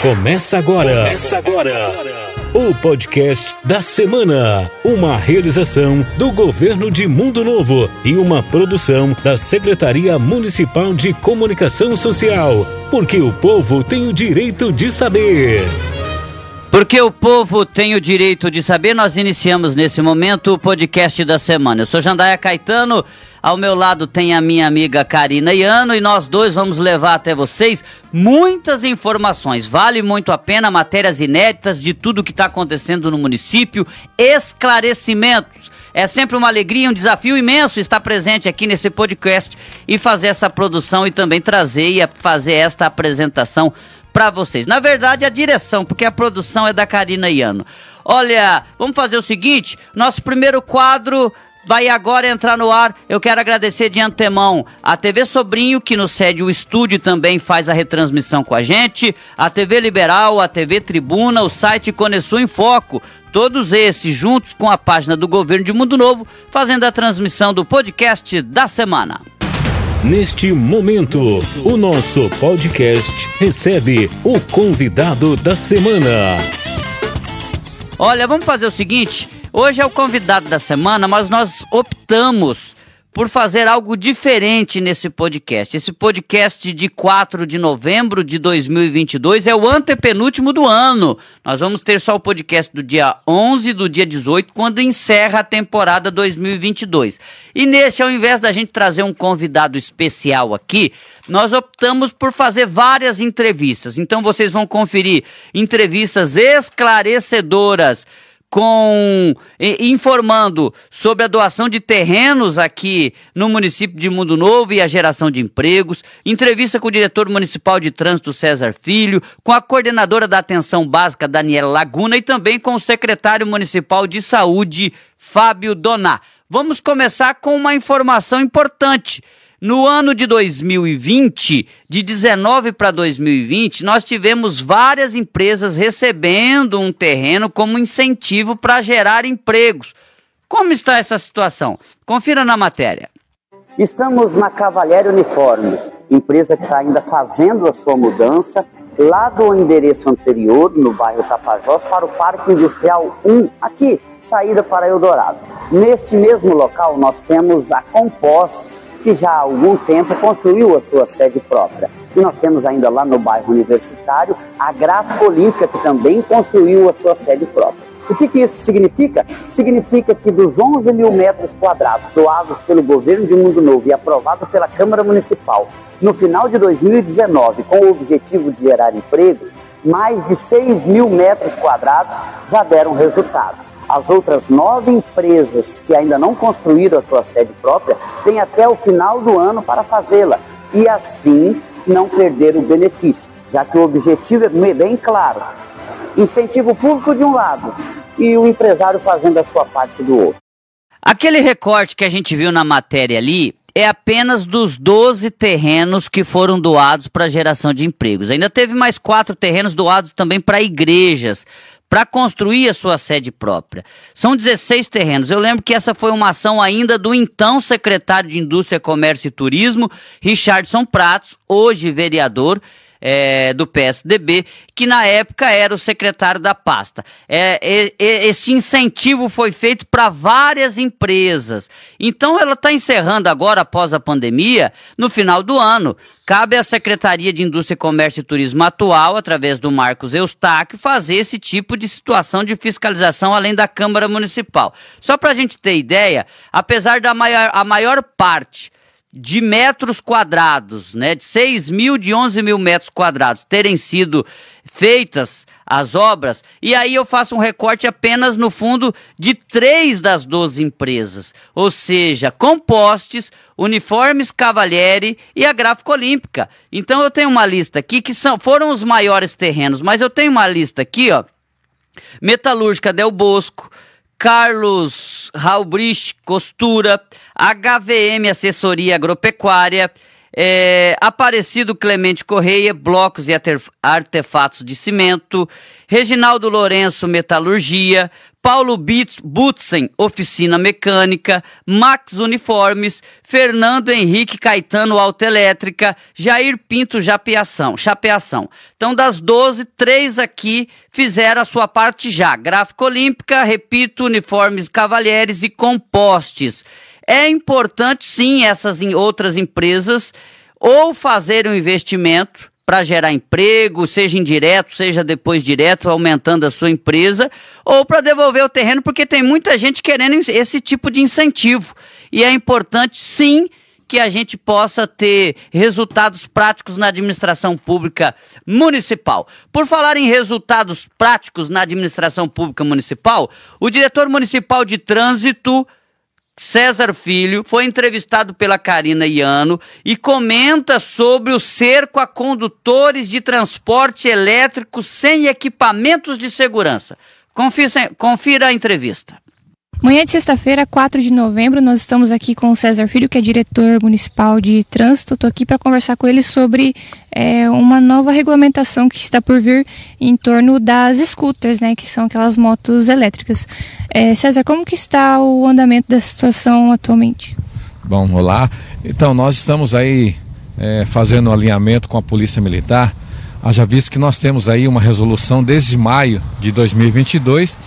Começa agora. Começa agora. O podcast da semana. Uma realização do governo de Mundo Novo e uma produção da Secretaria Municipal de Comunicação Social. Porque o povo tem o direito de saber. Porque o povo tem o direito de saber, nós iniciamos nesse momento o podcast da semana. Eu sou Jandaia Caetano, ao meu lado tem a minha amiga Karina Iano e nós dois vamos levar até vocês muitas informações. Vale muito a pena, matérias inéditas de tudo que está acontecendo no município, esclarecimentos. É sempre uma alegria, um desafio imenso estar presente aqui nesse podcast e fazer essa produção e também trazer e fazer esta apresentação para vocês. Na verdade, a direção, porque a produção é da Karina Iano. Olha, vamos fazer o seguinte: nosso primeiro quadro vai agora entrar no ar. Eu quero agradecer de antemão a TV Sobrinho, que nos cede o estúdio também faz a retransmissão com a gente, a TV Liberal, a TV Tribuna, o site Conesul em Foco. Todos esses juntos com a página do Governo de Mundo Novo, fazendo a transmissão do podcast da semana. Neste momento, o nosso podcast recebe o convidado da semana. Olha, vamos fazer o seguinte: hoje é o convidado da semana, mas nós optamos por fazer algo diferente nesse podcast. Esse podcast de 4 de novembro de 2022 é o antepenúltimo do ano. Nós vamos ter só o podcast do dia 11 do dia 18, quando encerra a temporada 2022. E nesse, ao invés da gente trazer um convidado especial aqui, nós optamos por fazer várias entrevistas. Então vocês vão conferir entrevistas esclarecedoras com informando sobre a doação de terrenos aqui no município de Mundo Novo e a geração de empregos, entrevista com o diretor municipal de trânsito César Filho, com a coordenadora da atenção básica Daniela Laguna e também com o secretário municipal de saúde Fábio Doná. Vamos começar com uma informação importante. No ano de 2020, de 19 para 2020, nós tivemos várias empresas recebendo um terreno como incentivo para gerar empregos. Como está essa situação? Confira na matéria. Estamos na Cavalheiro Uniformes, empresa que está ainda fazendo a sua mudança lá do endereço anterior, no bairro Tapajós, para o Parque Industrial 1, aqui, saída para Eldorado. Neste mesmo local, nós temos a Compost, que já há algum tempo construiu a sua sede própria. E nós temos ainda lá no bairro universitário a Gráfica Olímpica, que também construiu a sua sede própria. O que, que, isso significa? Significa que dos 11 mil metros quadrados doados pelo governo de Mundo Novo e aprovado pela Câmara Municipal no final de 2019, com o objetivo de gerar empregos, mais de 6 mil metros quadrados já deram resultado. As outras nove empresas que ainda não construíram a sua sede própria têm até o final do ano para fazê-la e assim não perder o benefício, já que o objetivo é bem claro: incentivo público de um lado e o empresário fazendo a sua parte do outro. Aquele recorte que a gente viu na matéria ali é apenas dos 12 terrenos que foram doados para geração de empregos. Ainda teve mais quatro terrenos doados também para igrejas, para construir a sua sede própria. São 16 terrenos. Eu lembro que essa foi uma ação ainda do então secretário de Indústria, Comércio e Turismo, Richardson Pratos, hoje vereador, é, do PSDB, que na época era o secretário da pasta. É, é, esse incentivo foi feito para várias empresas. Então ela está encerrando agora, após a pandemia, no final do ano. Cabe à Secretaria de Indústria, Comércio e Turismo atual, através do Marcos Eustáquio, fazer esse tipo de situação de fiscalização além da Câmara Municipal. Só para a gente ter ideia, apesar da maior, a maior parte de metros quadrados, né, de 6 mil, de 11 mil metros quadrados, terem sido feitas as obras, e aí eu faço um recorte apenas no fundo de três das 12 empresas, ou seja, Compostes, Uniformes Cavalieri e a Gráfica Olímpica. Então eu tenho uma lista aqui que são, foram os maiores terrenos, mas eu tenho uma lista aqui, ó, Metalúrgica Del Bosco, Carlos Raubrich Costura, HVM Assessoria Agropecuária, é, Aparecido Clemente Correia, Blocos e Artefatos de Cimento, Reginaldo Lourenço Metalurgia, Paulo Butzen, Oficina Mecânica, Max Uniformes, Fernando Henrique Caetano Autoelétrica, Jair Pinto Japeação, Chapeação. Então, das 12, três aqui fizeram a sua parte já. Gráfica Olímpica, repito, Uniformes Cavalheires e Compostes. É importante, sim, essas outras empresas ou fazerem um investimento para gerar emprego, seja indireto, seja depois direto, aumentando a sua empresa, ou para devolver o terreno, porque tem muita gente querendo esse tipo de incentivo. E é importante, sim, que a gente possa ter resultados práticos na administração pública municipal. Por falar em resultados práticos na administração pública municipal, o diretor municipal de trânsito César Filho foi entrevistado pela Karina Iano e comenta sobre o cerco a condutores de transporte elétrico sem equipamentos de segurança. Confira, a entrevista. Manhã de sexta-feira, 4 de novembro, nós estamos aqui com o César Filho, que é diretor municipal de trânsito. Estou aqui para conversar com ele sobre é, uma nova regulamentação que está por vir em torno das scooters, né, que são aquelas motos elétricas. É, César, como que está o andamento da situação atualmente? Bom, olá. Então, nós estamos aí é, fazendo um alinhamento com a Polícia Militar. Haja visto que nós temos aí uma resolução desde maio de 2022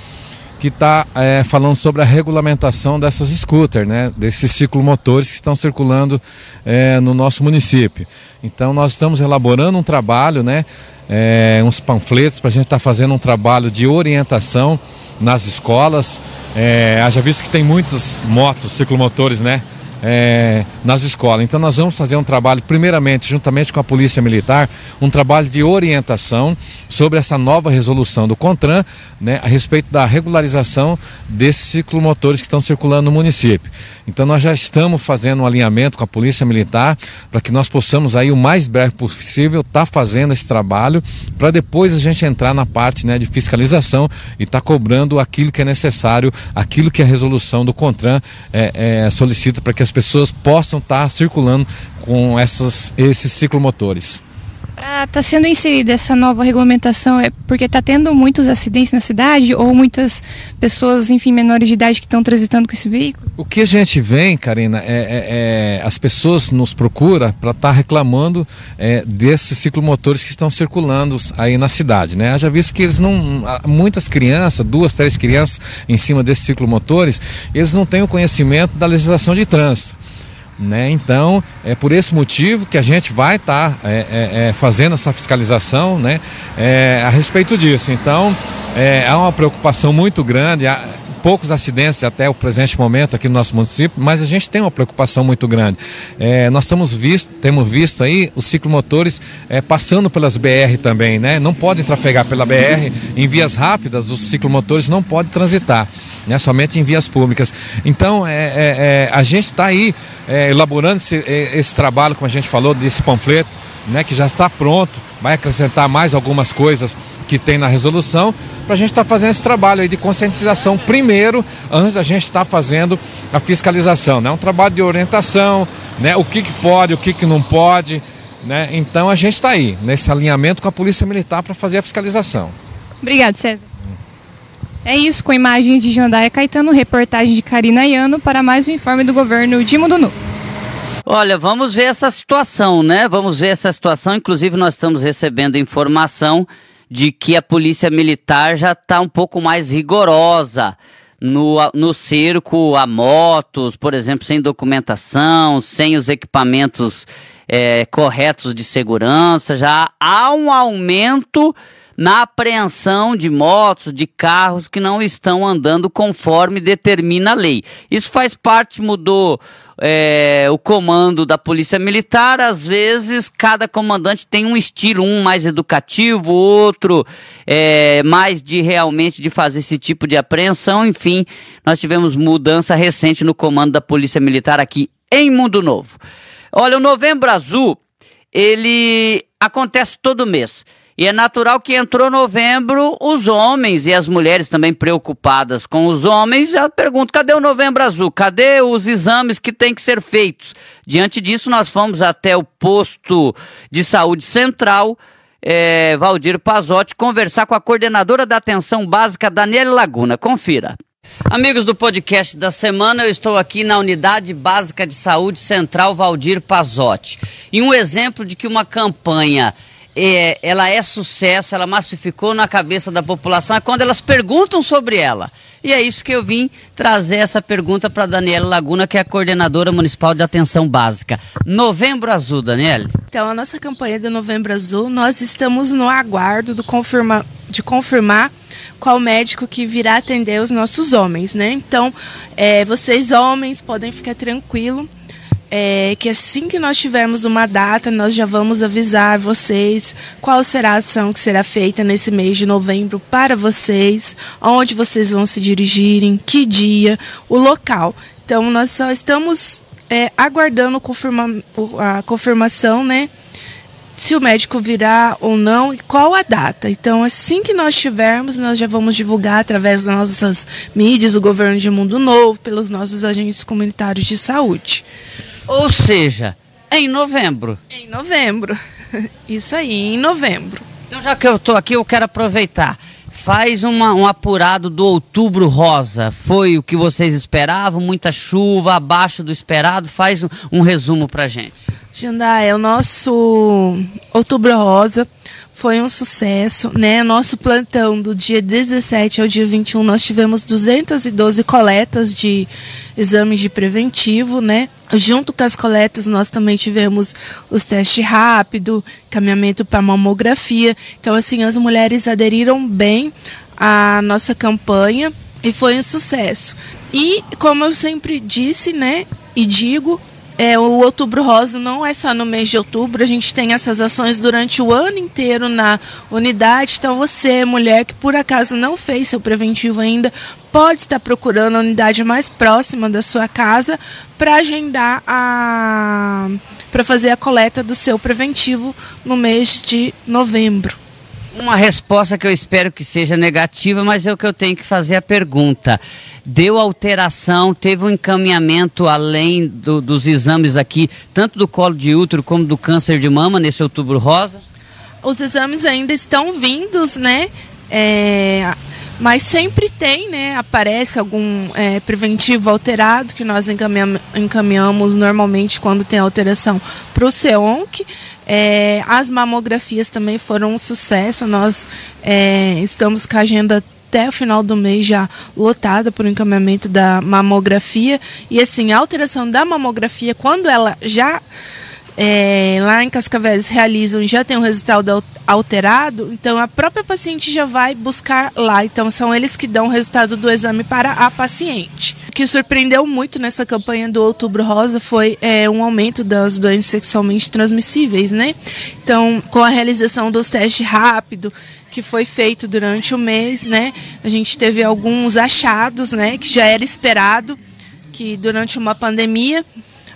que está é, falando sobre a regulamentação dessas scooters, né, desses ciclomotores que estão circulando é, no nosso município. Então nós estamos elaborando um trabalho, né, é, uns panfletos para a gente estar tá fazendo um trabalho de orientação nas escolas. É, haja visto que tem muitas motos, ciclomotores, né? É, nas escolas. Então nós vamos fazer um trabalho, primeiramente, juntamente com a Polícia Militar, um trabalho de orientação sobre essa nova resolução do CONTRAN, né, a respeito da regularização desses ciclomotores que estão circulando no município. Então nós já estamos fazendo um alinhamento com a Polícia Militar para que nós possamos aí o mais breve possível estar tá fazendo esse trabalho para depois a gente entrar na parte né, de fiscalização e estar tá cobrando aquilo que é necessário, aquilo que a resolução do CONTRAN é, é, solicita para que as pessoas possam estar circulando com essas, esses ciclomotores. Está sendo inserida essa nova regulamentação é porque está tendo muitos acidentes na cidade ou muitas pessoas, enfim, menores de idade que estão transitando com esse veículo? O que a gente vê, Karina, é, é, é as pessoas nos procuram para estar tá reclamando é, desses ciclomotores que estão circulando aí na cidade, né? Já visto que eles não, muitas crianças, duas, três crianças em cima desses ciclomotores, eles não têm o conhecimento da legislação de trânsito. Né? Então, é por esse motivo que a gente vai estar tá, é, é, é, fazendo essa fiscalização né? É, a respeito disso. Então, é, há uma preocupação muito grande. Poucos acidentes até o presente momento aqui no nosso município, mas a gente tem uma preocupação muito grande. É, nós estamos visto, temos visto aí os ciclomotores é, passando pelas BR também, né? Não pode trafegar pela BR em vias rápidas, os ciclomotores não podem transitar né, somente em vias públicas. Então, é, é, é a gente está aí é, elaborando esse, esse, trabalho, como a gente falou, desse panfleto, né, que já está pronto, vai acrescentar mais algumas coisas que tem na resolução, para a gente estar tá fazendo esse trabalho aí de conscientização primeiro, antes da gente estar tá fazendo a fiscalização. Né? Um trabalho de orientação, né? o que, que pode, o que, que não pode. Né? Então a gente está aí, nesse alinhamento com a Polícia Militar para fazer a fiscalização. Obrigado, César. É isso, com imagens de Jandaia Caetano, reportagem de Karina Iano para mais um informe do governo de Mundo Novo. Olha, vamos ver essa situação, né? Vamos ver essa situação. Inclusive, nós estamos recebendo informação de que a polícia militar já está um pouco mais rigorosa no, no cerco a motos, por exemplo, sem documentação, sem os equipamentos é, corretos de segurança. Já há um aumento na apreensão de motos, de carros que não estão andando conforme determina a lei. Isso faz parte, mudou é, o comando da Polícia Militar, às vezes cada comandante tem um estilo, um mais educativo, outro é, mais de realmente de fazer esse tipo de apreensão. Enfim, nós tivemos mudança recente no comando da Polícia Militar aqui em Mundo Novo. Olha, o Novembro Azul, ele acontece todo mês. E é natural que entrou novembro, os homens e as mulheres também preocupadas com os homens já perguntam: cadê o novembro azul? Cadê os exames que têm que ser feitos? Diante disso, nós fomos até o posto de saúde central é, Valdir Pazotti conversar com a coordenadora da atenção básica, Daniela Laguna. Confira. Amigos do podcast da semana, eu estou aqui na Unidade Básica de Saúde Central Valdir Pazotti. E um exemplo de que uma campanha é, ela é sucesso, ela massificou na cabeça da população, é quando elas perguntam sobre ela. E é isso que eu vim trazer essa pergunta para Daniela Laguna, que é a coordenadora municipal de atenção básica. Novembro Azul, Daniela. Então, a nossa campanha do Novembro Azul, nós estamos no aguardo do confirma, de confirmar qual médico que virá atender os nossos homens, né? Então, é, vocês homens podem ficar tranquilos é, que assim que nós tivermos uma data, nós já vamos avisar vocês qual será a ação que será feita nesse mês de novembro para vocês, onde vocês vão se dirigirem, que dia, o local. Então, nós só estamos é, aguardando confirma, a confirmação, né? se o médico virá ou não e qual a data. Então, assim que nós tivermos, nós já vamos divulgar através das nossas mídias, do governo de Mundo Novo, pelos nossos agentes comunitários de saúde. Ou seja, em novembro. Em novembro. Isso aí, em novembro. Então, já que eu estou aqui, eu quero aproveitar. Faz uma, um apurado do outubro rosa. Foi o que vocês esperavam? Muita chuva, abaixo do esperado? Faz um, um resumo pra gente. Jandá, é o nosso outubro rosa foi um sucesso, né? Nosso plantão do dia 17 ao dia 21, nós tivemos 212 coletas de exames de preventivo, né? Junto com as coletas, nós também tivemos os testes rápido, caminhamento para mamografia. Então, assim, as mulheres aderiram bem à nossa campanha e foi um sucesso. E, como eu sempre disse, né, e digo, é, o Outubro Rosa não é só no mês de outubro, a gente tem essas ações durante o ano inteiro na unidade. Então, você, mulher que por acaso não fez seu preventivo ainda, pode estar procurando a unidade mais próxima da sua casa para agendar a. para fazer a coleta do seu preventivo no mês de novembro. Uma resposta que eu espero que seja negativa, mas é o que eu tenho que fazer a pergunta deu alteração, teve um encaminhamento além do, dos exames aqui, tanto do colo de útero como do câncer de mama nesse outubro rosa? Os exames ainda estão vindos, né? É, mas sempre tem, né? Aparece algum é, preventivo alterado que nós encaminhamos, encaminhamos normalmente quando tem alteração para o CEONC. É, as mamografias também foram um sucesso. Nós é, estamos com a agenda até o final do mês já lotada por encaminhamento da mamografia. E assim, a alteração da mamografia, quando ela já é, lá em Cascavéis realizam já tem um resultado alterado, então a própria paciente já vai buscar lá. Então são eles que dão o resultado do exame para a paciente. O que surpreendeu muito nessa campanha do Outubro Rosa foi é, um aumento das doenças sexualmente transmissíveis, né? Então, com a realização dos testes rápido que foi feito durante o mês, né? A gente teve alguns achados, né? Que já era esperado que durante uma pandemia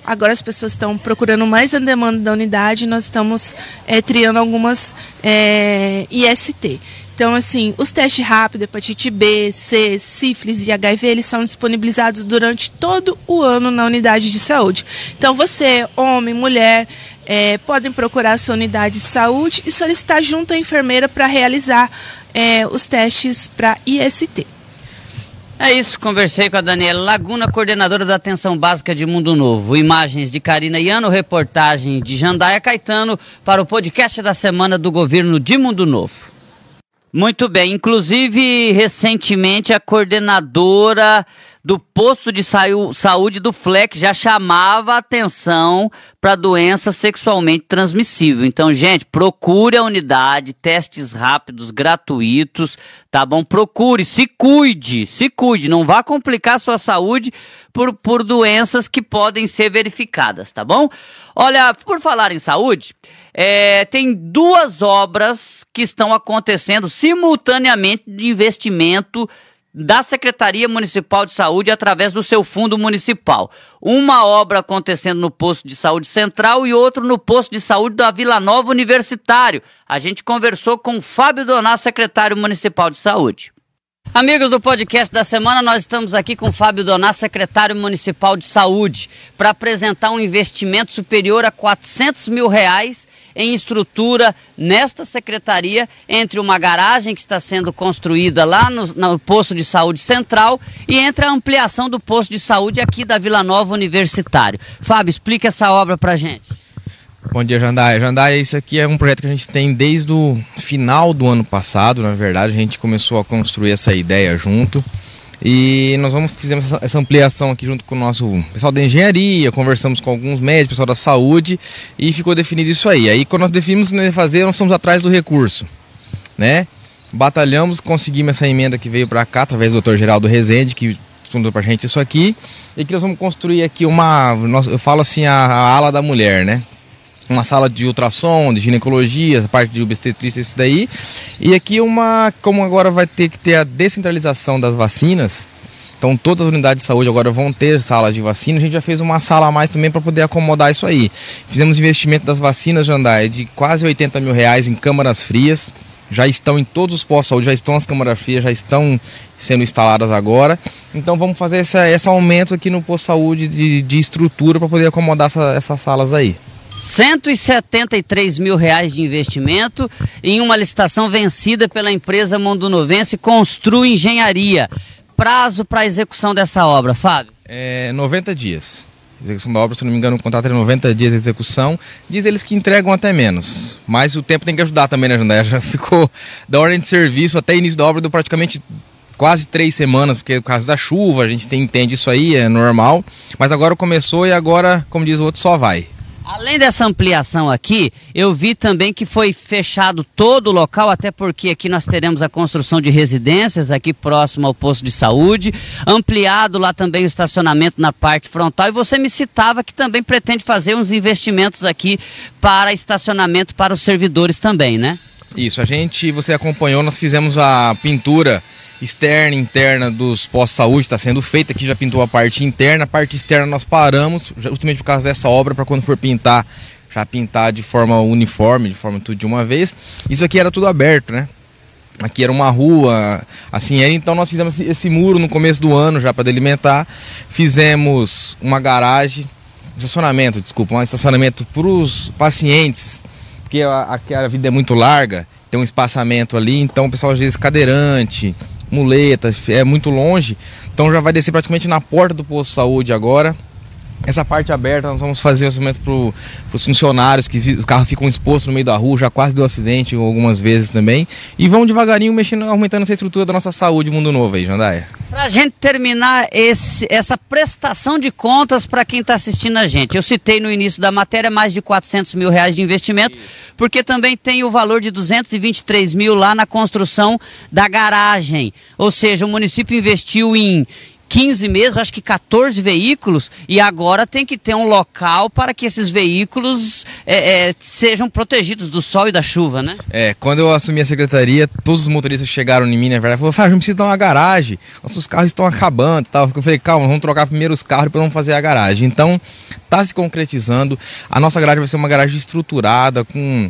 Agora as pessoas estão procurando mais a demanda da unidade, nós estamos é, triando algumas é, IST. Então, assim, os testes rápidos, hepatite B, C, sífilis e HIV, eles são disponibilizados durante todo o ano na unidade de saúde. Então, você, homem, mulher, é, podem procurar a sua unidade de saúde e solicitar junto à enfermeira para realizar é, os testes para IST. É isso, conversei com a Daniela Laguna, coordenadora da Atenção Básica de Mundo Novo. Imagens de Karina Iano, reportagem de Jandaia Caetano para o podcast da semana do governo de Mundo Novo. Muito bem, inclusive recentemente a coordenadora do posto de saúde do FLEC já chamava atenção para doença sexualmente transmissível. Então, gente, procure a unidade, testes rápidos, gratuitos, tá bom? Procure, se cuide, se cuide, não vá complicar sua saúde por, por doenças que podem ser verificadas, tá bom? Olha, por falar em saúde, é, tem duas obras que estão acontecendo simultaneamente de investimento da Secretaria Municipal de Saúde através do seu fundo municipal. Uma obra acontecendo no posto de saúde central e outro no posto de saúde da Vila Nova Universitário. A gente conversou com o Fábio Doná, secretário municipal de saúde. Amigos do podcast da semana, nós estamos aqui com Fábio Doná, secretário municipal de saúde, para apresentar um investimento superior a 400 mil reais em estrutura nesta secretaria, entre uma garagem que está sendo construída lá no, no posto de saúde central e entre a ampliação do posto de saúde aqui da Vila Nova Universitário. Fábio, explica essa obra para gente. Bom dia, Jandaia. Jandaia, isso aqui é um projeto que a gente tem desde o final do ano passado, na verdade, a gente começou a construir essa ideia junto. E nós vamos fizemos essa ampliação aqui junto com o nosso pessoal da engenharia, conversamos com alguns médicos, pessoal da saúde e ficou definido isso aí. Aí quando nós definimos o que nós fazer, nós estamos atrás do recurso, né? Batalhamos, conseguimos essa emenda que veio para cá através do Dr. Geraldo Rezende, que respondeu para a gente isso aqui, e que nós vamos construir aqui uma, eu falo assim a, a ala da mulher, né? Uma sala de ultrassom, de ginecologia, essa parte de obstetrícia, isso daí. E aqui uma, como agora vai ter que ter a descentralização das vacinas, então todas as unidades de saúde agora vão ter salas de vacina. A gente já fez uma sala a mais também para poder acomodar isso aí. Fizemos investimento das vacinas, Jandai, de quase 80 mil reais em câmaras frias. Já estão em todos os postos de saúde, já estão as câmaras frias, já estão sendo instaladas agora. Então vamos fazer essa, esse aumento aqui no posto de saúde de, de estrutura para poder acomodar essa, essas salas aí. 173 mil reais de investimento em uma licitação vencida pela empresa Mondonovense Constru Engenharia. Prazo para execução dessa obra, Fábio? É 90 dias. Execução da obra, se não me engano, o contrato é 90 dias de execução. Diz eles que entregam até menos. Mas o tempo tem que ajudar também, né, Jandé? Já ficou da ordem de serviço até início da obra, deu praticamente quase três semanas, porque por causa da chuva, a gente tem, entende isso aí, é normal. Mas agora começou e agora, como diz o outro, só vai. Além dessa ampliação aqui, eu vi também que foi fechado todo o local, até porque aqui nós teremos a construção de residências aqui próximo ao posto de saúde, ampliado lá também o estacionamento na parte frontal. E você me citava que também pretende fazer uns investimentos aqui para estacionamento para os servidores também, né? Isso, a gente, você acompanhou, nós fizemos a pintura externa e interna dos postos de saúde está sendo feita. Aqui já pintou a parte interna, a parte externa nós paramos, justamente por causa dessa obra, para quando for pintar, já pintar de forma uniforme, de forma tudo de uma vez. Isso aqui era tudo aberto, né? Aqui era uma rua, assim era. Então nós fizemos esse muro no começo do ano já para delimitar. Fizemos uma garagem, estacionamento, desculpa, um estacionamento para os pacientes, porque a, a, a vida é muito larga, tem um espaçamento ali, então o pessoal às vezes cadeirante, muletas, é muito longe. Então já vai descer praticamente na porta do posto de saúde agora. Essa parte aberta nós vamos fazer o orçamento para os funcionários que o carro ficam exposto no meio da rua, já quase deu acidente algumas vezes também. E vamos devagarinho mexendo, aumentando essa estrutura da nossa saúde mundo novo aí, Jandaia. Para a gente terminar esse, essa prestação de contas para quem está assistindo a gente, eu citei no início da matéria mais de 400 mil reais de investimento, porque também tem o valor de 223 mil lá na construção da garagem. Ou seja, o município investiu em 15 meses, acho que 14 veículos, e agora tem que ter um local para que esses veículos é, é, sejam protegidos do sol e da chuva, né? É, quando eu assumi a secretaria, todos os motoristas chegaram em mim, na verdade, falaram, Fábio, gente precisa dar uma garagem, nossos carros estão acabando tal. Eu falei, calma, vamos trocar primeiro os carros para vamos fazer a garagem. Então, está se concretizando. A nossa garagem vai ser uma garagem estruturada, com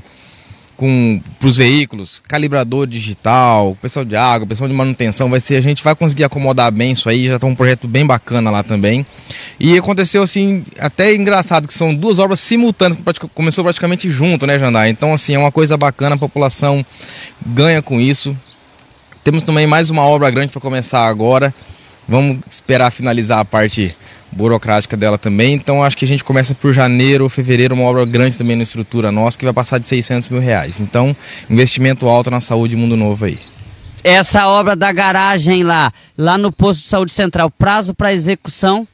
com os veículos, calibrador digital, pessoal de água, pessoal de manutenção, vai ser a gente vai conseguir acomodar bem isso aí, já está um projeto bem bacana lá também. E aconteceu assim, até engraçado que são duas obras simultâneas, começou praticamente junto, né, Jandai? Então assim, é uma coisa bacana, a população ganha com isso. Temos também mais uma obra grande para começar agora. Vamos esperar finalizar a parte burocrática dela também. Então acho que a gente começa por janeiro ou fevereiro, uma obra grande também na estrutura nossa, que vai passar de 600 mil reais. Então, investimento alto na saúde Mundo Novo aí. Essa obra da garagem lá, lá no posto de saúde central, prazo para execução?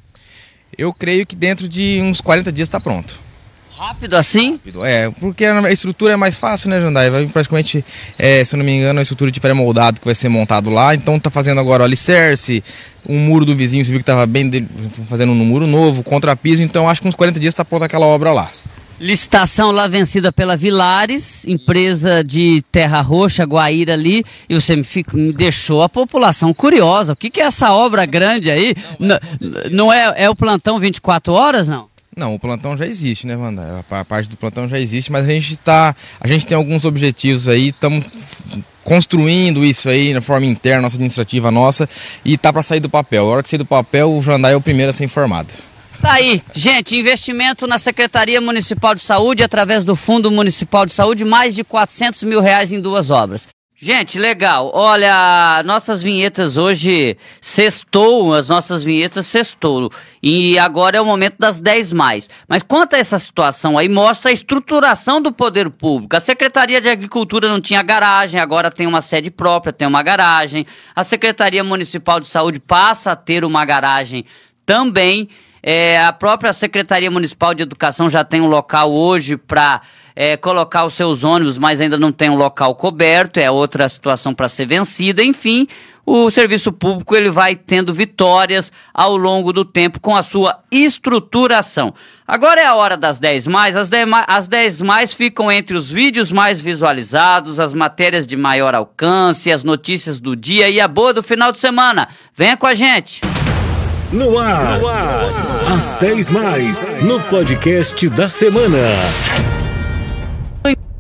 Eu creio que dentro de uns 40 dias está pronto. Rápido assim? Rápido, é, porque a estrutura é mais fácil, né, Jandai? Vai praticamente, é, se eu não me engano, a estrutura de pré-moldado que vai ser montado lá. Então tá fazendo agora o alicerce, um muro do vizinho, você viu que tava bem de, fazendo um muro novo, contrapiso. Então acho que uns 40 dias tá pronta aquela obra lá. Licitação lá vencida pela Vilares, empresa de Terra Roxa, Guaíra ali, e você me, fica, me deixou a população curiosa. O que, que é essa obra grande aí? Não, não é, é o plantão 24 horas, não? Não, o plantão já existe, né, Wanda? A parte do plantão já existe, mas a gente tá. A gente tem alguns objetivos aí, estamos construindo isso aí na forma interna, nossa administrativa nossa, e tá para sair do papel. A hora que sair do papel, o Jandai é o primeiro a ser informado. Tá aí, gente, investimento na Secretaria Municipal de Saúde através do Fundo Municipal de Saúde, mais de 400 mil reais em duas obras. Gente, legal. Olha, nossas vinhetas hoje sextou, as nossas vinhetas sextou. E agora é o momento das 10 mais. Mas quanto a essa situação aí, mostra a estruturação do poder público. A Secretaria de Agricultura não tinha garagem, agora tem uma sede própria, tem uma garagem. A Secretaria Municipal de Saúde passa a ter uma garagem também. É, a própria Secretaria Municipal de Educação já tem um local hoje para é, colocar os seus ônibus, mas ainda não tem um local coberto, é outra situação para ser vencida. Enfim, o serviço público ele vai tendo vitórias ao longo do tempo com a sua estruturação. Agora é a hora das 10 mais. As 10, as 10 mais ficam entre os vídeos mais visualizados, as matérias de maior alcance, as notícias do dia e a boa do final de semana. Venha com a gente. No ar, no ar. as 10 mais, no podcast da semana.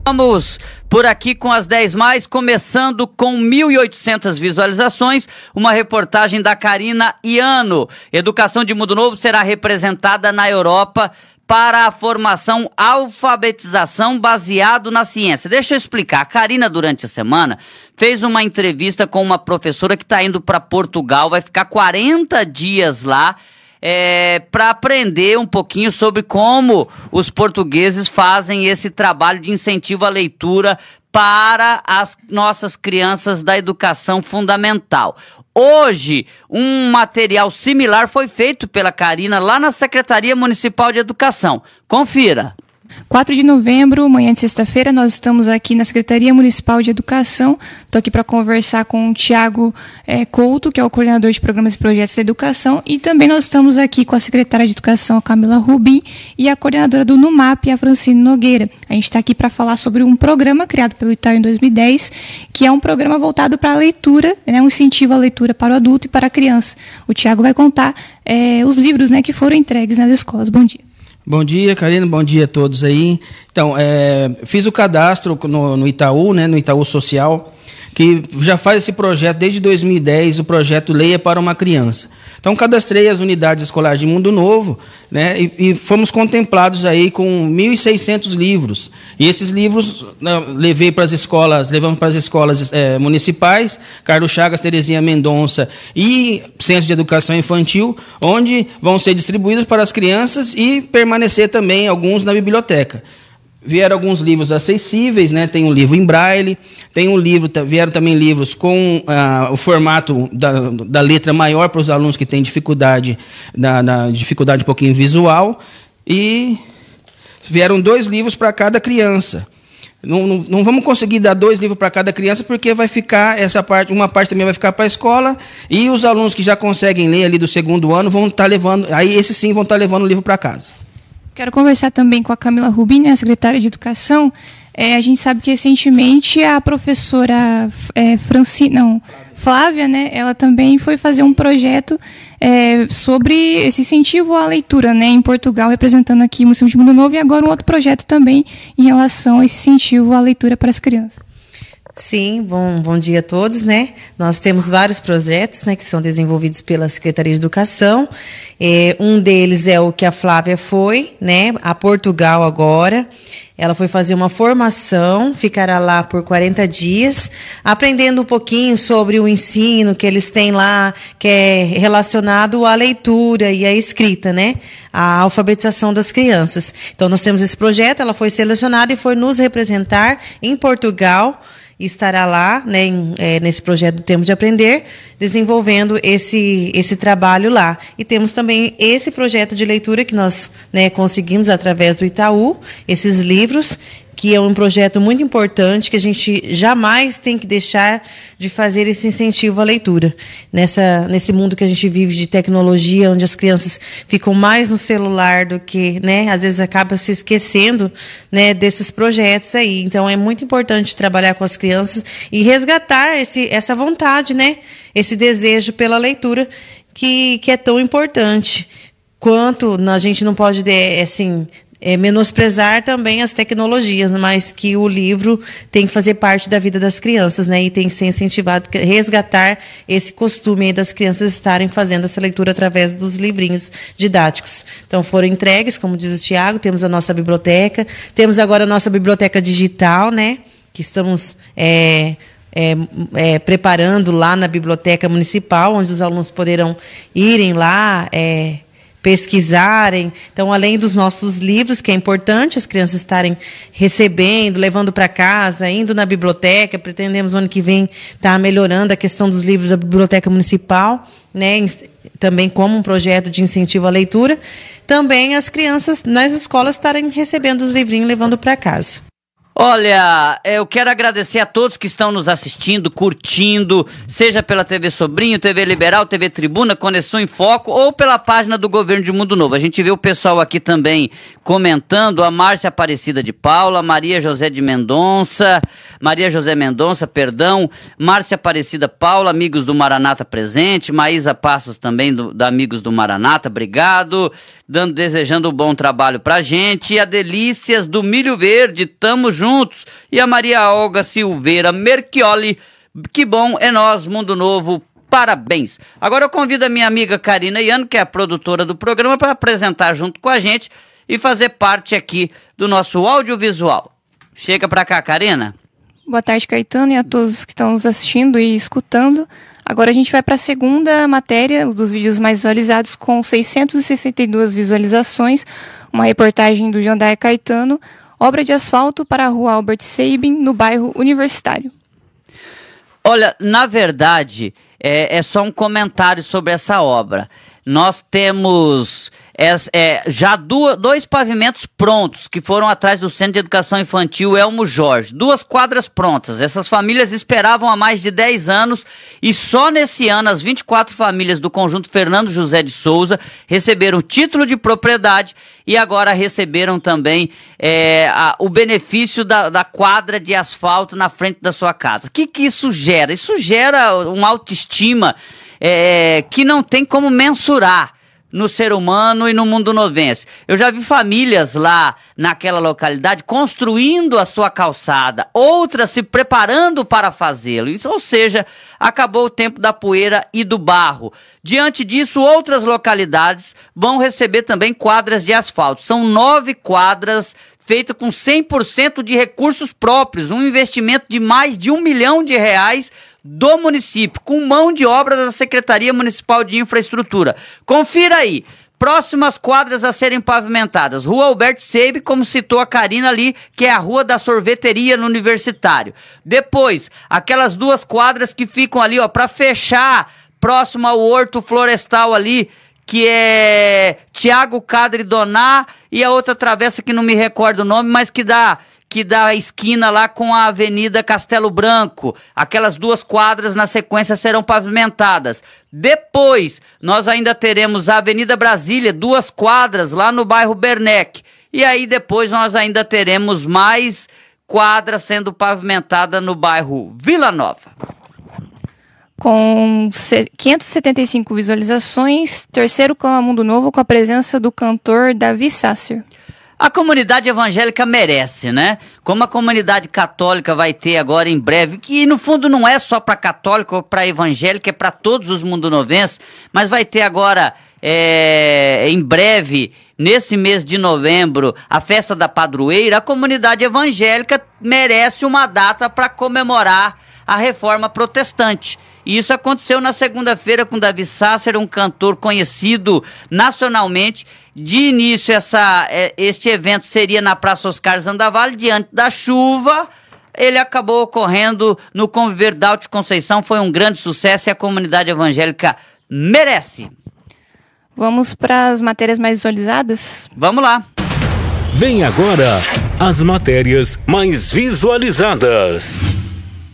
Vamos por aqui com as 10 mais, começando com 1.800 visualizações, uma reportagem da Karina Iano. Educação de Mundo Novo será representada na Europa para a formação alfabetização baseado na ciência. Deixa eu explicar. A Karina, durante a semana, fez uma entrevista com uma professora que está indo para Portugal, vai ficar 40 dias lá é, para aprender um pouquinho sobre como os portugueses fazem esse trabalho de incentivo à leitura para as nossas crianças da educação fundamental. Hoje, um material similar foi feito pela Karina lá na Secretaria Municipal de Educação. Confira. 4 de novembro, manhã de sexta-feira, nós estamos aqui na Secretaria Municipal de Educação. Estou aqui para conversar com o Tiago é, Couto, que é o coordenador de programas e projetos da educação, e também nós estamos aqui com a secretária de Educação, a Camila Rubim, e a coordenadora do NUMAP, a Francine Nogueira. A gente está aqui para falar sobre um programa criado pelo Itaú em 2010, que é um programa voltado para a leitura, né, um incentivo à leitura para o adulto e para a criança. O Tiago vai contar é, os livros né, que foram entregues nas escolas. Bom dia. Bom dia, Karina. Bom dia a todos aí. Então, é, fiz o cadastro no, no, Itaú, né, no Itaú Social, que já faz esse projeto desde 2010, o projeto Leia para uma Criança. Então, cadastrei as unidades escolares de Mundo Novo, né, e, e fomos contemplados aí com 1.600 livros. E esses livros né, levei para as escolas, levamos para as escolas é, municipais, Carlos Chagas, Terezinha Mendonça e Centro de Educação Infantil, onde vão ser distribuídos para as crianças e permanecer também alguns na biblioteca. Vieram alguns livros acessíveis, né? Tem um livro em braille, tem um livro, vieram também livros com ah, o formato da, da letra maior para os alunos que têm dificuldade, na, na dificuldade um pouquinho visual, e vieram dois livros para cada criança. Não, não, não, vamos conseguir dar dois livros para cada criança, porque vai ficar essa parte, uma parte também vai ficar para a escola, e os alunos que já conseguem ler ali do segundo ano vão estar tá levando, aí esses sim vão estar tá levando o livro para casa. Quero conversar também com a Camila Rubini, a secretária de Educação. É, a gente sabe que recentemente a professora é, não, Flávia, né, ela também foi fazer um projeto é, sobre esse incentivo à leitura, né, em Portugal, representando aqui o Museu de Mundo Novo, e agora um outro projeto também em relação a esse incentivo à leitura para as crianças. Sim, bom, bom dia a todos, né? Nós temos vários projetos, né, que são desenvolvidos pela Secretaria de Educação. É, um deles é o que a Flávia foi, né, a Portugal agora. Ela foi fazer uma formação, ficará lá por 40 dias, aprendendo um pouquinho sobre o ensino que eles têm lá, que é relacionado à leitura e à escrita, né? A alfabetização das crianças. Então, nós temos esse projeto, ela foi selecionada e foi nos representar em Portugal estará lá, né, em, é, nesse projeto do Tempo de Aprender, desenvolvendo esse, esse trabalho lá. E temos também esse projeto de leitura que nós né, conseguimos através do Itaú, esses livros, que é um projeto muito importante que a gente jamais tem que deixar de fazer esse incentivo à leitura. Nessa, nesse mundo que a gente vive de tecnologia, onde as crianças ficam mais no celular do que, né, às vezes acaba se esquecendo, né, desses projetos aí. Então é muito importante trabalhar com as crianças e resgatar esse, essa vontade, né, esse desejo pela leitura que, que é tão importante. Quanto a gente não pode, assim, é, menosprezar também as tecnologias, mas que o livro tem que fazer parte da vida das crianças, né? E tem que ser incentivado resgatar esse costume das crianças estarem fazendo essa leitura através dos livrinhos didáticos. Então foram entregues, como diz o Tiago, temos a nossa biblioteca, temos agora a nossa biblioteca digital, né? Que estamos é, é, é, preparando lá na biblioteca municipal, onde os alunos poderão irem lá é, pesquisarem. Então, além dos nossos livros, que é importante as crianças estarem recebendo, levando para casa, indo na biblioteca, pretendemos no ano que vem estar tá melhorando a questão dos livros da biblioteca municipal, né? Também como um projeto de incentivo à leitura. Também as crianças nas escolas estarem recebendo os livrinhos levando para casa. Olha, eu quero agradecer a todos que estão nos assistindo, curtindo, seja pela TV Sobrinho, TV Liberal, TV Tribuna, Conexão em Foco ou pela página do Governo de Mundo Novo. A gente vê o pessoal aqui também comentando, a Márcia Aparecida de Paula, Maria José de Mendonça, Maria José Mendonça, perdão, Márcia Aparecida Paula, amigos do Maranata presente, Maísa Passos também do, da Amigos do Maranata, obrigado, dando, desejando um bom trabalho pra gente, a Delícias do Milho Verde, tamo junto juntos. E a Maria Olga Silveira Merchioli. Que bom, é nós, Mundo Novo. Parabéns. Agora eu convido a minha amiga Karina Iano, que é a produtora do programa, para apresentar junto com a gente e fazer parte aqui do nosso audiovisual. Chega para cá, Karina. Boa tarde, Caetano, e a todos que estão nos assistindo e escutando. Agora a gente vai para a segunda matéria dos vídeos mais visualizados, com 662 visualizações, uma reportagem do Jandai Caetano, obra de asfalto para a rua Albert Sabin, no bairro Universitário. Olha, na verdade, é, é só um comentário sobre essa obra. Nós temos é, é, já duas, dois pavimentos prontos que foram atrás do Centro de Educação Infantil Elmo Jorge. Duas quadras prontas. Essas famílias esperavam há mais de 10 anos e só nesse ano as 24 famílias do conjunto Fernando José de Souza receberam título de propriedade e agora receberam também é, a, o benefício da, da, quadra de asfalto na frente da sua casa. O que, que isso gera? Isso gera uma autoestima é, que não tem como mensurar no ser humano e no mundo novense. Eu já vi famílias lá naquela localidade construindo a sua calçada, outras se preparando para fazê-lo. Ou seja, acabou o tempo da poeira e do barro. Diante disso, outras localidades vão receber também quadras de asfalto. São nove quadras feitas com 100% de recursos próprios, um investimento de mais de um milhão de reais do município, com mão de obra da Secretaria Municipal de Infraestrutura. Confira aí. Próximas quadras a serem pavimentadas. Rua Alberto Seib, como citou a Karina ali, que é a rua da sorveteria no Universitário. Depois, aquelas duas quadras que ficam ali, ó, para fechar, próximo ao Horto Florestal ali, que é Tiago Cadre Doná, e a outra travessa que não me recordo o nome, mas que dá que dá a esquina lá com a Avenida Castelo Branco. Aquelas duas quadras na sequência serão pavimentadas. Depois, nós ainda teremos a Avenida Brasília, duas quadras lá no bairro Bernec. E aí depois nós ainda teremos mais quadras sendo pavimentada no bairro Vila Nova. Com 575 visualizações, terceiro Clama Mundo Novo com a presença do cantor Davi Sasser. A comunidade evangélica merece, né? Como a comunidade católica vai ter agora em breve, que no fundo não é só para católico ou para evangélica, é para todos os mundonovenses, mas vai ter agora é, em breve, nesse mês de novembro, a festa da padroeira, a comunidade evangélica merece uma data para comemorar a reforma protestante. E isso aconteceu na segunda-feira com Davi Sasser, um cantor conhecido nacionalmente. De início, essa, é, este evento seria na Praça Oscar Zandavalli, diante da chuva. Ele acabou ocorrendo no Conviver da Conceição, foi um grande sucesso e a comunidade evangélica merece. Vamos para as matérias mais visualizadas? Vamos lá. Vem agora as matérias mais visualizadas.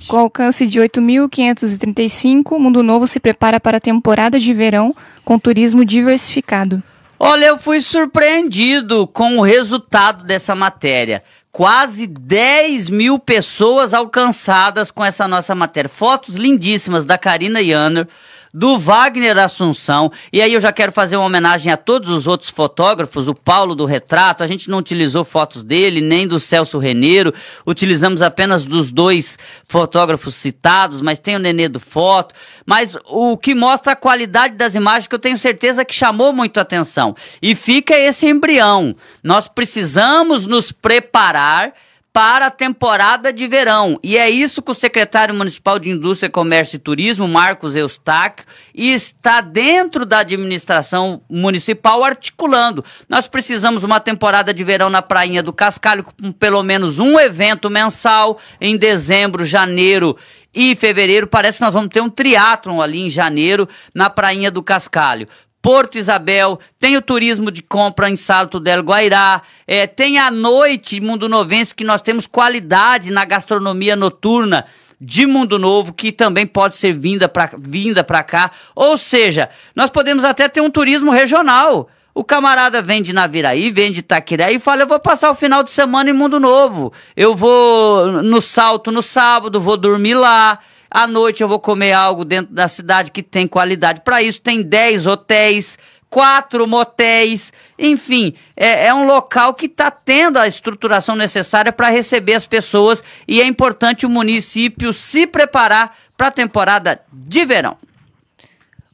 Com alcance de 8.535, Mundo Novo se prepara para a temporada de verão com turismo diversificado. Olha, eu fui surpreendido com o resultado dessa matéria. Quase 10 mil pessoas alcançadas com essa nossa matéria. Fotos lindíssimas da Karina Yanner do Wagner Assunção. E aí eu já quero fazer uma homenagem a todos os outros fotógrafos, o Paulo do Retrato, a gente não utilizou fotos dele, nem do Celso Reneiro, utilizamos apenas dos dois fotógrafos citados, mas tem o Nenê do Foto, mas o que mostra a qualidade das imagens que eu tenho certeza que chamou muito atenção. E fica esse embrião. Nós precisamos nos preparar para a temporada de verão. E é isso que o secretário municipal de Indústria, Comércio e Turismo, Marcos Eustáquio, está dentro da administração municipal articulando. Nós precisamos uma temporada de verão na Prainha do Cascalho com pelo menos um evento mensal em dezembro, janeiro e fevereiro. Parece que nós vamos ter um triatlon ali em janeiro na Prainha do Cascalho. Porto Isabel, tem o turismo de compra em Salto del Guairá, é, tem a noite Mundo Novense, que nós temos qualidade na gastronomia noturna de Mundo Novo, que também pode ser vinda para vinda cá. Ou seja, nós podemos até ter um turismo regional. O camarada vem de Naviraí, vem de Itaquiraí e fala: Eu vou passar o final de semana em Mundo Novo. Eu vou no salto no sábado, vou dormir lá. À noite eu vou comer algo dentro da cidade que tem qualidade. Para isso, tem 10 hotéis, quatro motéis, enfim, é, é um local que está tendo a estruturação necessária para receber as pessoas e é importante o município se preparar para a temporada de verão.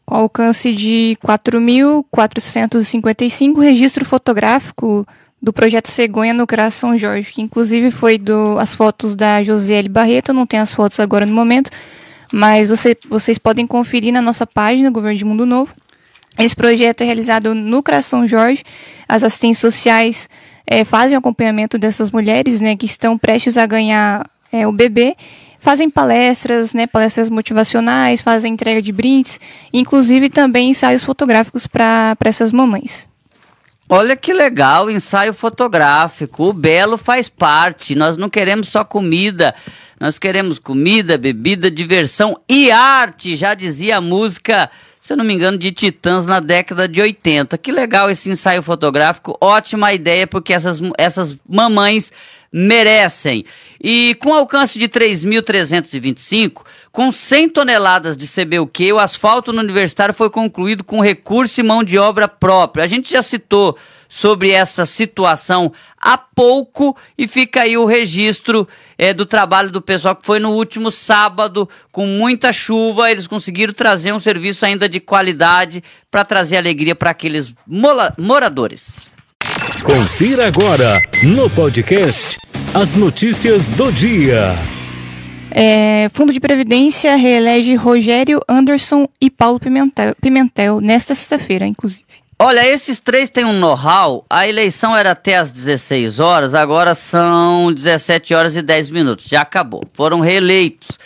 Com alcance de 4.455 registro fotográfico do projeto Cegonha no CRAS São Jorge, que inclusive foi do, as fotos da Josiele Barreto, não tem as fotos agora no momento, mas você, vocês podem conferir na nossa página, Governo de Mundo Novo. Esse projeto é realizado no CRAS São Jorge, as assistentes sociais é, fazem o acompanhamento dessas mulheres né, que estão prestes a ganhar é, o bebê, fazem palestras, né, palestras motivacionais, fazem entrega de brindes, inclusive também ensaios fotográficos para essas mamães. Olha que legal, ensaio fotográfico. O Belo faz parte. Nós não queremos só comida, nós queremos comida, bebida, diversão e arte, já dizia a música, se eu não me engano, de Titãs na década de 80. Que legal esse ensaio fotográfico, ótima ideia, porque essas, essas mamães merecem. E com alcance de 3.325, com 100 toneladas de CBUQ, o asfalto no universitário foi concluído com recurso e mão de obra própria. A gente já citou sobre essa situação há pouco e fica aí o registro é, do trabalho do pessoal que foi no último sábado com muita chuva eles conseguiram trazer um serviço ainda de qualidade para trazer alegria para aqueles moradores. Confira agora no podcast as notícias do dia. É, Fundo de Previdência reelege Rogério Anderson e Paulo Pimentel, Pimentel nesta sexta-feira, inclusive. Olha, esses três têm um know-how. A eleição era até às 16 horas, agora são 17 horas e 10 minutos. Já acabou. Foram reeleitos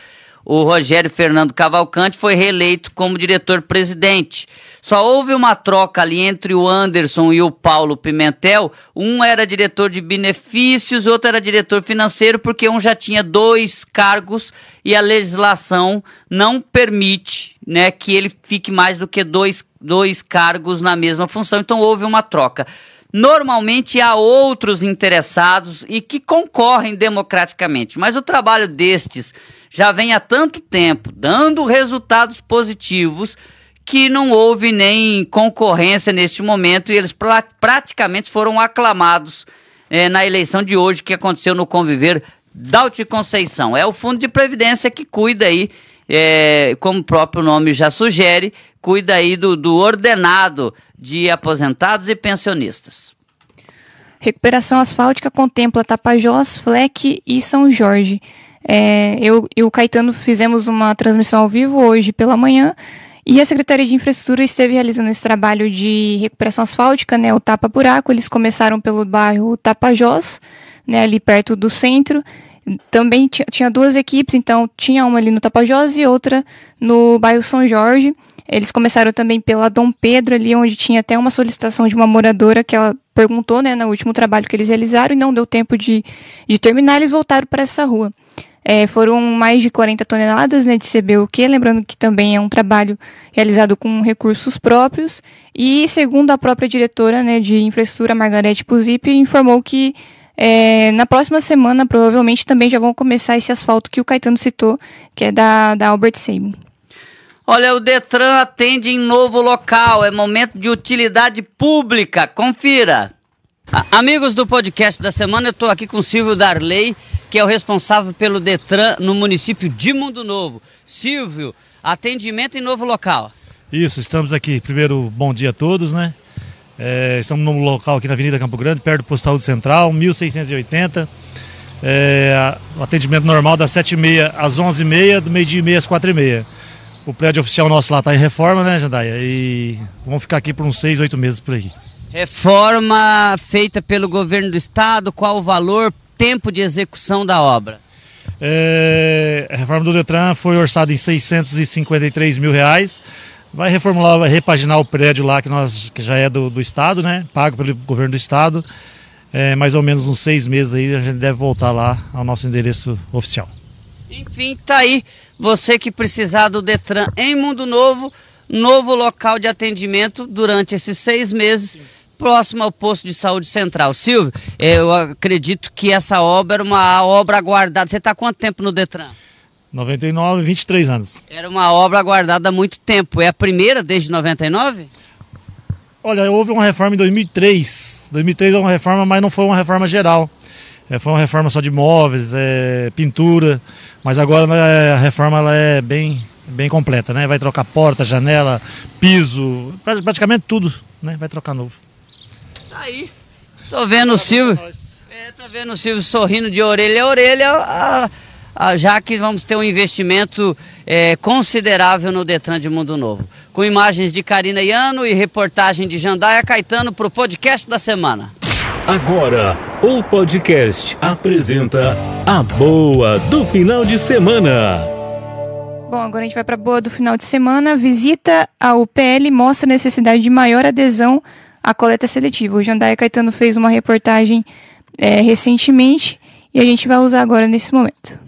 o Rogério Fernando Cavalcante foi reeleito como diretor-presidente. Só houve uma troca ali entre o Anderson e o Paulo Pimentel. Um era diretor de benefícios, outro era diretor financeiro, porque um já tinha dois cargos e a legislação não permite né, que ele fique mais do que dois, dois cargos na mesma função. Então houve uma troca. Normalmente há outros interessados e que concorrem democraticamente, mas o trabalho destes já vem há tanto tempo dando resultados positivos que não houve nem concorrência neste momento e eles pra, praticamente foram aclamados é, na eleição de hoje que aconteceu no Conviver Daute Conceição. É o Fundo de Previdência que cuida aí, é, como o próprio nome já sugere, cuida aí do, do ordenado de aposentados e pensionistas. Recuperação asfáltica contempla Tapajós, Fleck e São Jorge. É, eu e o Caetano fizemos uma transmissão ao vivo hoje pela manhã e a Secretaria de Infraestrutura esteve realizando esse trabalho de recuperação asfáltica, né, o Tapa Buraco. Eles começaram pelo bairro Tapajós, né, ali perto do centro. Também tinha duas equipes, então tinha uma ali no Tapajós e outra no bairro São Jorge. Eles começaram também pela Dom Pedro, ali onde tinha até uma solicitação de uma moradora que ela perguntou, né, no último trabalho que eles realizaram e não deu tempo de, de terminar, eles voltaram para essa rua. É, foram mais de 40 toneladas né, de CBUQ, lembrando que também é um trabalho realizado com recursos próprios. E, segundo a própria diretora né, de infraestrutura, Margarete Puzip, informou que é, na próxima semana provavelmente também já vão começar esse asfalto que o Caetano citou, que é da, da Albert Sabin. Olha, o Detran atende em novo local, é momento de utilidade pública. Confira. Amigos do podcast da semana, eu estou aqui com o Silvio Darley, que é o responsável pelo Detran no município de Mundo Novo. Silvio, atendimento em novo local. Isso, estamos aqui. Primeiro, bom dia a todos, né? É, estamos num local aqui na Avenida Campo Grande, perto do Posto Saúde Central, 1680. É, atendimento normal das 7h30 às 11h30, do meio-dia e meia às 4h30. O prédio oficial nosso lá está em reforma, né, Jandaia? E vamos ficar aqui por uns 6, 8 meses por aí. Reforma feita pelo governo do estado, qual o valor, tempo de execução da obra? É, a reforma do Detran foi orçada em 653 mil reais. Vai reformular, vai repaginar o prédio lá que, nós, que já é do, do estado, né? Pago pelo governo do estado. É, mais ou menos uns seis meses aí a gente deve voltar lá ao nosso endereço oficial. Enfim, tá aí. Você que precisar do Detran em Mundo Novo, novo local de atendimento durante esses seis meses, próximo ao posto de saúde central. Silvio, eu acredito que essa obra era uma obra aguardada. Você está quanto tempo no Detran? 99, 23 anos. Era uma obra aguardada há muito tempo. É a primeira desde 99? Olha, houve uma reforma em 2003. 2003 é uma reforma, mas não foi uma reforma geral. É, foi uma reforma só de móveis, é, pintura, mas agora né, a reforma ela é bem, bem completa, né? Vai trocar porta, janela, piso, praticamente tudo, né? Vai trocar novo. Tá aí. Tô vendo o Silvio. É, tô vendo o Silvio sorrindo de orelha a orelha. A, a, já que vamos ter um investimento é, considerável no Detran de Mundo Novo. Com imagens de Karina Iano e reportagem de Jandaia Caetano para o podcast da semana. Agora, o podcast apresenta a boa do final de semana. Bom, agora a gente vai para a boa do final de semana. Visita a UPL mostra a necessidade de maior adesão à coleta seletiva. O Jandaia Caetano fez uma reportagem é, recentemente e a gente vai usar agora nesse momento.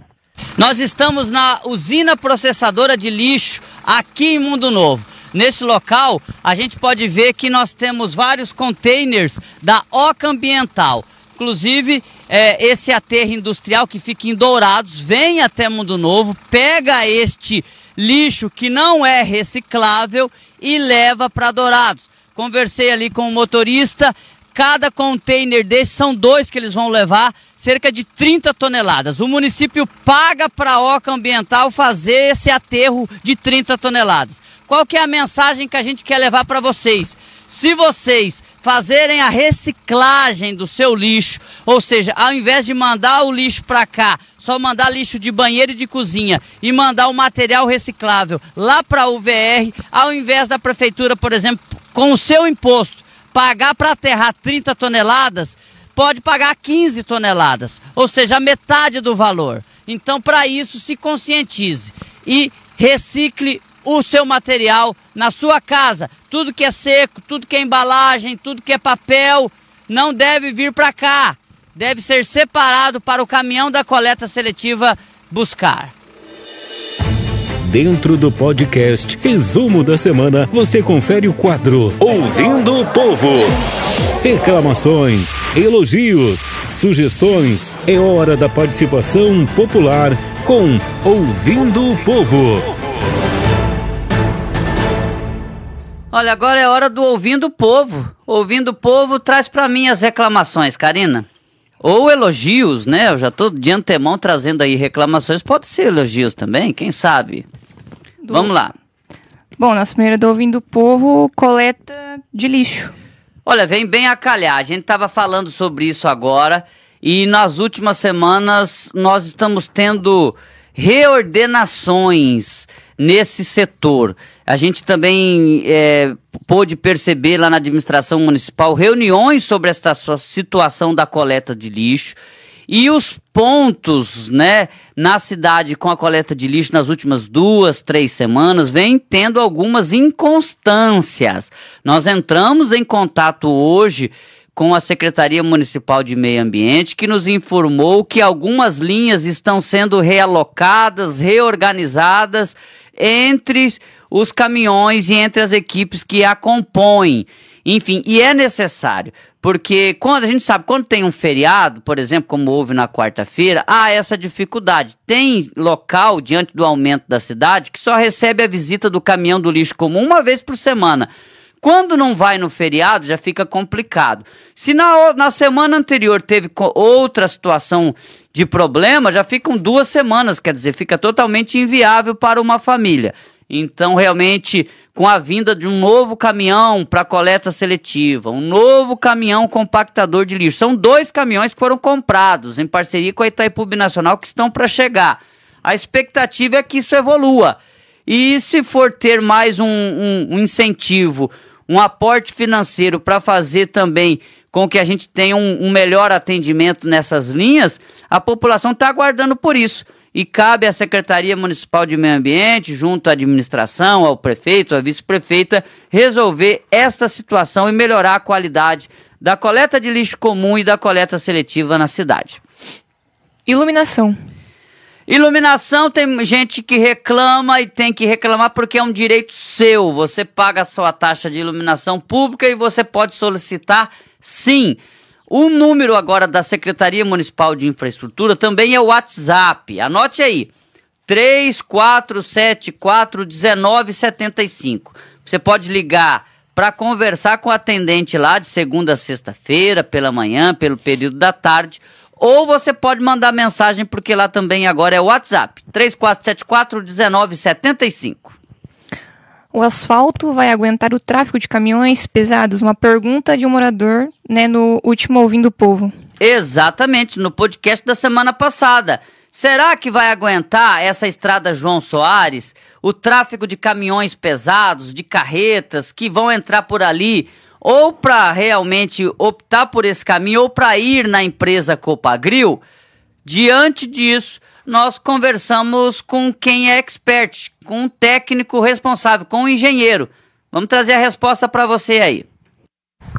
Nós estamos na usina processadora de lixo aqui em Mundo Novo. Nesse local, a gente pode ver que nós temos vários containers da Oca Ambiental. Inclusive, é, esse aterro industrial que fica em Dourados vem até Mundo Novo, pega este lixo que não é reciclável e leva para Dourados. Conversei ali com o motorista, cada container desses são dois que eles vão levar, cerca de 30 toneladas. O município paga para a Oca Ambiental fazer esse aterro de 30 toneladas. Qual que é a mensagem que a gente quer levar para vocês? Se vocês fazerem a reciclagem do seu lixo, ou seja, ao invés de mandar o lixo para cá, só mandar lixo de banheiro e de cozinha e mandar o material reciclável lá para a UVR, ao invés da prefeitura, por exemplo, com o seu imposto, pagar para aterrar 30 toneladas, pode pagar 15 toneladas, ou seja, metade do valor. Então, para isso, se conscientize e recicle o seu material na sua casa. Tudo que é seco, tudo que é embalagem, tudo que é papel, não deve vir para cá. Deve ser separado para o caminhão da coleta seletiva buscar. Dentro do podcast Resumo da Semana, você confere o quadro Ouvindo o Povo. Reclamações, elogios, sugestões. É hora da participação popular com Ouvindo o Povo. Olha, agora é hora do Ouvindo o Povo. Ouvindo o Povo traz para mim as reclamações, Karina. Ou elogios, né? Eu já tô de antemão trazendo aí reclamações. Pode ser elogios também, quem sabe? Do... Vamos lá. Bom, nossa primeira do Ouvindo o Povo, coleta de lixo. Olha, vem bem a calhar. A gente estava falando sobre isso agora e nas últimas semanas nós estamos tendo reordenações nesse setor. A gente também é, pôde perceber lá na administração municipal reuniões sobre esta situação da coleta de lixo e os pontos, né, na cidade com a coleta de lixo nas últimas duas, três semanas vem tendo algumas inconstâncias. Nós entramos em contato hoje com a Secretaria Municipal de Meio Ambiente, que nos informou que algumas linhas estão sendo realocadas, reorganizadas entre os caminhões e entre as equipes que a compõem. Enfim, e é necessário, porque quando a gente sabe, quando tem um feriado, por exemplo, como houve na quarta-feira, há essa dificuldade. Tem local, diante do aumento da cidade, que só recebe a visita do caminhão do lixo comum uma vez por semana. Quando não vai no feriado, já fica complicado. Se na, na semana anterior teve outra situação de problema, já ficam duas semanas, quer dizer, fica totalmente inviável para uma família. Então, realmente, com a vinda de um novo caminhão para coleta seletiva, um novo caminhão compactador de lixo, são dois caminhões que foram comprados em parceria com a Itaipu Nacional que estão para chegar. A expectativa é que isso evolua. E se for ter mais um, um, um incentivo um aporte financeiro para fazer também com que a gente tenha um, um melhor atendimento nessas linhas, a população está aguardando por isso. E cabe à Secretaria Municipal de Meio Ambiente, junto à administração, ao prefeito, à vice-prefeita, resolver essa situação e melhorar a qualidade da coleta de lixo comum e da coleta seletiva na cidade. Iluminação. Iluminação tem gente que reclama e tem que reclamar porque é um direito seu. Você paga a sua taxa de iluminação pública e você pode solicitar sim. O número agora da Secretaria Municipal de Infraestrutura também é o WhatsApp. Anote aí. 34741975. Você pode ligar para conversar com o atendente lá de segunda a sexta-feira, pela manhã, pelo período da tarde ou você pode mandar mensagem, porque lá também agora é o WhatsApp, 3474-1975. O asfalto vai aguentar o tráfego de caminhões pesados? Uma pergunta de um morador, né, no último Ouvindo o Povo. Exatamente, no podcast da semana passada. Será que vai aguentar essa estrada João Soares? O tráfego de caminhões pesados, de carretas que vão entrar por ali ou para realmente optar por esse caminho ou para ir na empresa Copagril, diante disso, nós conversamos com quem é expert, com um técnico responsável, com um engenheiro. Vamos trazer a resposta para você aí.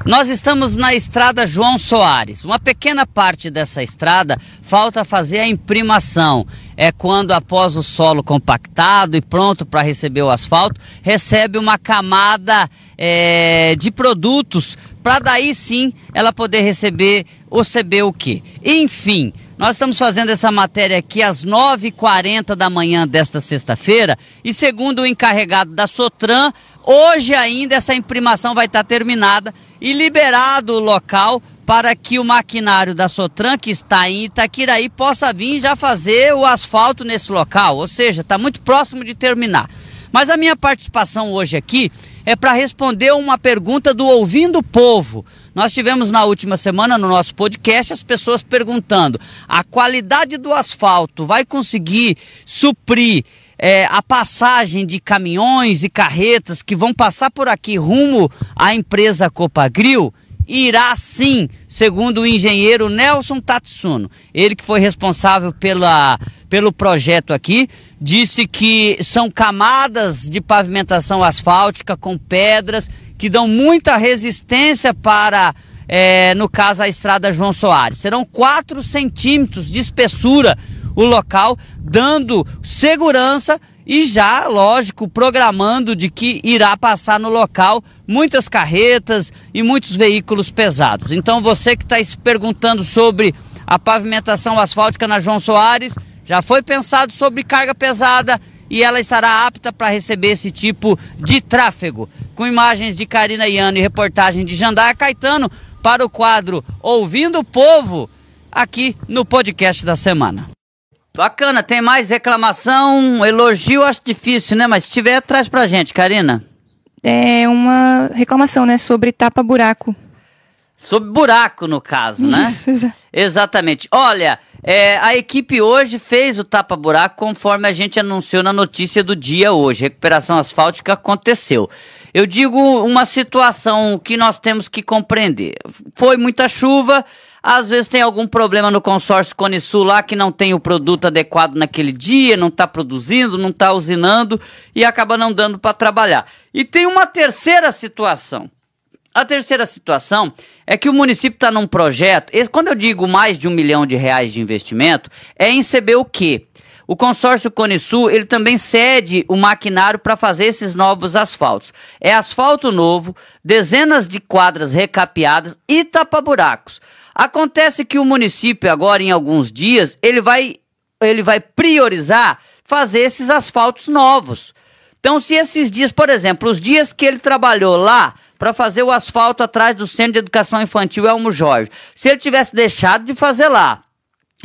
Nós estamos na estrada João Soares. Uma pequena parte dessa estrada falta fazer a imprimação. É quando, após o solo compactado e pronto para receber o asfalto, recebe uma camada é, de produtos para daí sim ela poder receber o CB o quê? Enfim, nós estamos fazendo essa matéria aqui às 9h40 da manhã desta sexta-feira e segundo o encarregado da Sotran, hoje ainda essa imprimação vai estar terminada e liberado o local para que o maquinário da Sotran, que está em Itaquiraí, possa vir já fazer o asfalto nesse local. Ou seja, está muito próximo de terminar. Mas a minha participação hoje aqui é para responder uma pergunta do Ouvindo Povo. Nós tivemos na última semana no nosso podcast as pessoas perguntando: a qualidade do asfalto vai conseguir suprir é, a passagem de caminhões e carretas que vão passar por aqui rumo à empresa Copagril, irá sim, segundo o engenheiro Nelson Tatsuno. Ele que foi responsável pela, pelo projeto aqui, disse que são camadas de pavimentação asfáltica com pedras que dão muita resistência para, é, no caso, a estrada João Soares. Serão 4 centímetros de espessura o local, dando segurança e já, lógico, programando de que irá passar no local muitas carretas e muitos veículos pesados. Então, você que está se perguntando sobre a pavimentação asfáltica na João Soares, já foi pensado sobre carga pesada e ela estará apta para receber esse tipo de tráfego. Com imagens de Karina Iano e reportagem de Jandaia Caetano para o quadro Ouvindo o Povo, aqui no podcast da semana. Bacana, tem mais reclamação, elogio, acho difícil, né? Mas se tiver, traz pra gente, Karina. É uma reclamação, né? Sobre tapa-buraco. Sobre buraco, no caso, né? Isso. Exatamente. Olha, é, a equipe hoje fez o tapa-buraco conforme a gente anunciou na notícia do dia hoje. Recuperação asfáltica aconteceu. Eu digo uma situação que nós temos que compreender. Foi muita chuva, às vezes tem algum problema no consórcio Cone Sul lá que não tem o produto adequado naquele dia, não está produzindo, não está usinando e acaba não dando para trabalhar. E tem uma terceira situação. A terceira situação é que o município está num projeto. Quando eu digo mais de um milhão de reais de investimento, é em o quê? o consórcio Conesul, ele também cede o maquinário para fazer esses novos asfaltos. É asfalto novo, dezenas de quadras recapeadas e tapa-buracos. Acontece que o município agora, em alguns dias, ele vai, ele vai priorizar fazer esses asfaltos novos. Então, se esses dias, por exemplo, os dias que ele trabalhou lá para fazer o asfalto atrás do Centro de Educação Infantil Elmo Jorge, se ele tivesse deixado de fazer lá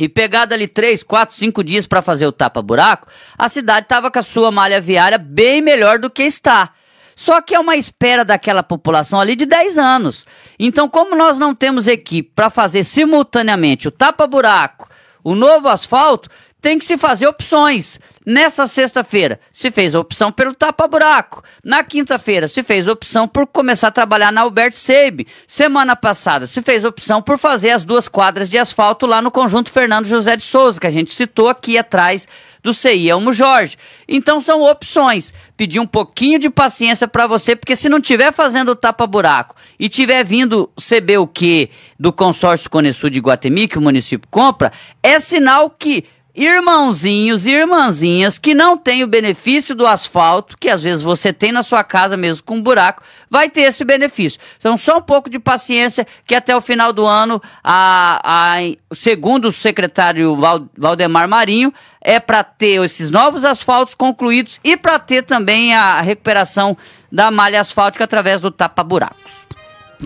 e pegado ali três, quatro, cinco dias para fazer o tapa-buraco, a cidade estava com a sua malha viária bem melhor do que está. Só que é uma espera daquela população ali de 10 anos. Então, como nós não temos equipe para fazer simultaneamente o tapa-buraco, o novo asfalto, tem que se fazer opções. Nessa sexta-feira, se fez a opção pelo tapa-buraco. Na quinta-feira, se fez a opção por começar a trabalhar na Albert Seib. Semana passada, se fez a opção por fazer as duas quadras de asfalto lá no conjunto Fernando José de Souza, que a gente citou aqui atrás do CI Elmo Jorge. Então são opções. Pedir um pouquinho de paciência para você, porque se não tiver fazendo o tapa-buraco e tiver vindo CBUQ do consórcio Conesul de Guatemi, que o município compra, é sinal que irmãozinhos e irmãzinhas que não têm o benefício do asfalto, que às vezes você tem na sua casa mesmo com um buraco, vai ter esse benefício. Então, só um pouco de paciência, que até o final do ano, a, a, segundo o secretário Valdemar Marinho, é para ter esses novos asfaltos concluídos e para ter também a recuperação da malha asfáltica através do tapa-buracos.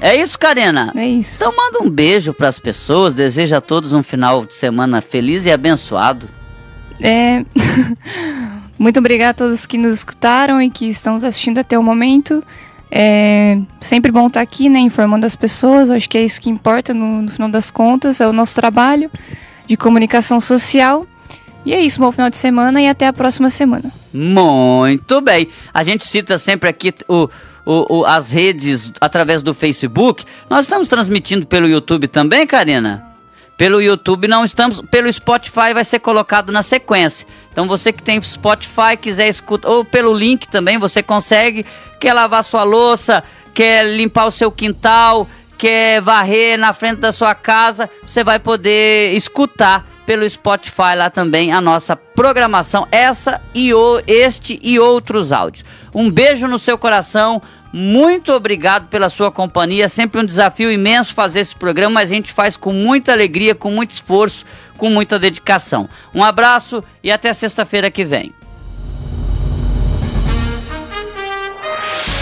É isso, Karina? É isso. Então manda um beijo para as pessoas, deseja a todos um final de semana feliz e abençoado. É. Muito obrigada a todos que nos escutaram e que estão nos assistindo até o momento. É sempre bom estar aqui, né, informando as pessoas. acho que é isso que importa no, no, final das contas, é o nosso trabalho de comunicação social. E é isso, bom final de semana e até a próxima semana. Muito bem. A gente cita sempre aqui o o, o, as redes através do Facebook. Nós estamos transmitindo pelo YouTube também, Karina? Pelo YouTube não estamos, pelo Spotify vai ser colocado na sequência. Então você que tem Spotify, quiser escutar, ou pelo link também você consegue, quer lavar sua louça, quer limpar o seu quintal, quer varrer na frente da sua casa, você vai poder escutar pelo Spotify lá também a nossa programação, essa e o, este e outros áudios. Um beijo no seu coração. Muito obrigado pela sua companhia. Sempre um desafio imenso fazer esse programa, mas a gente faz com muita alegria, com muito esforço, com muita dedicação. Um abraço e até sexta-feira que vem.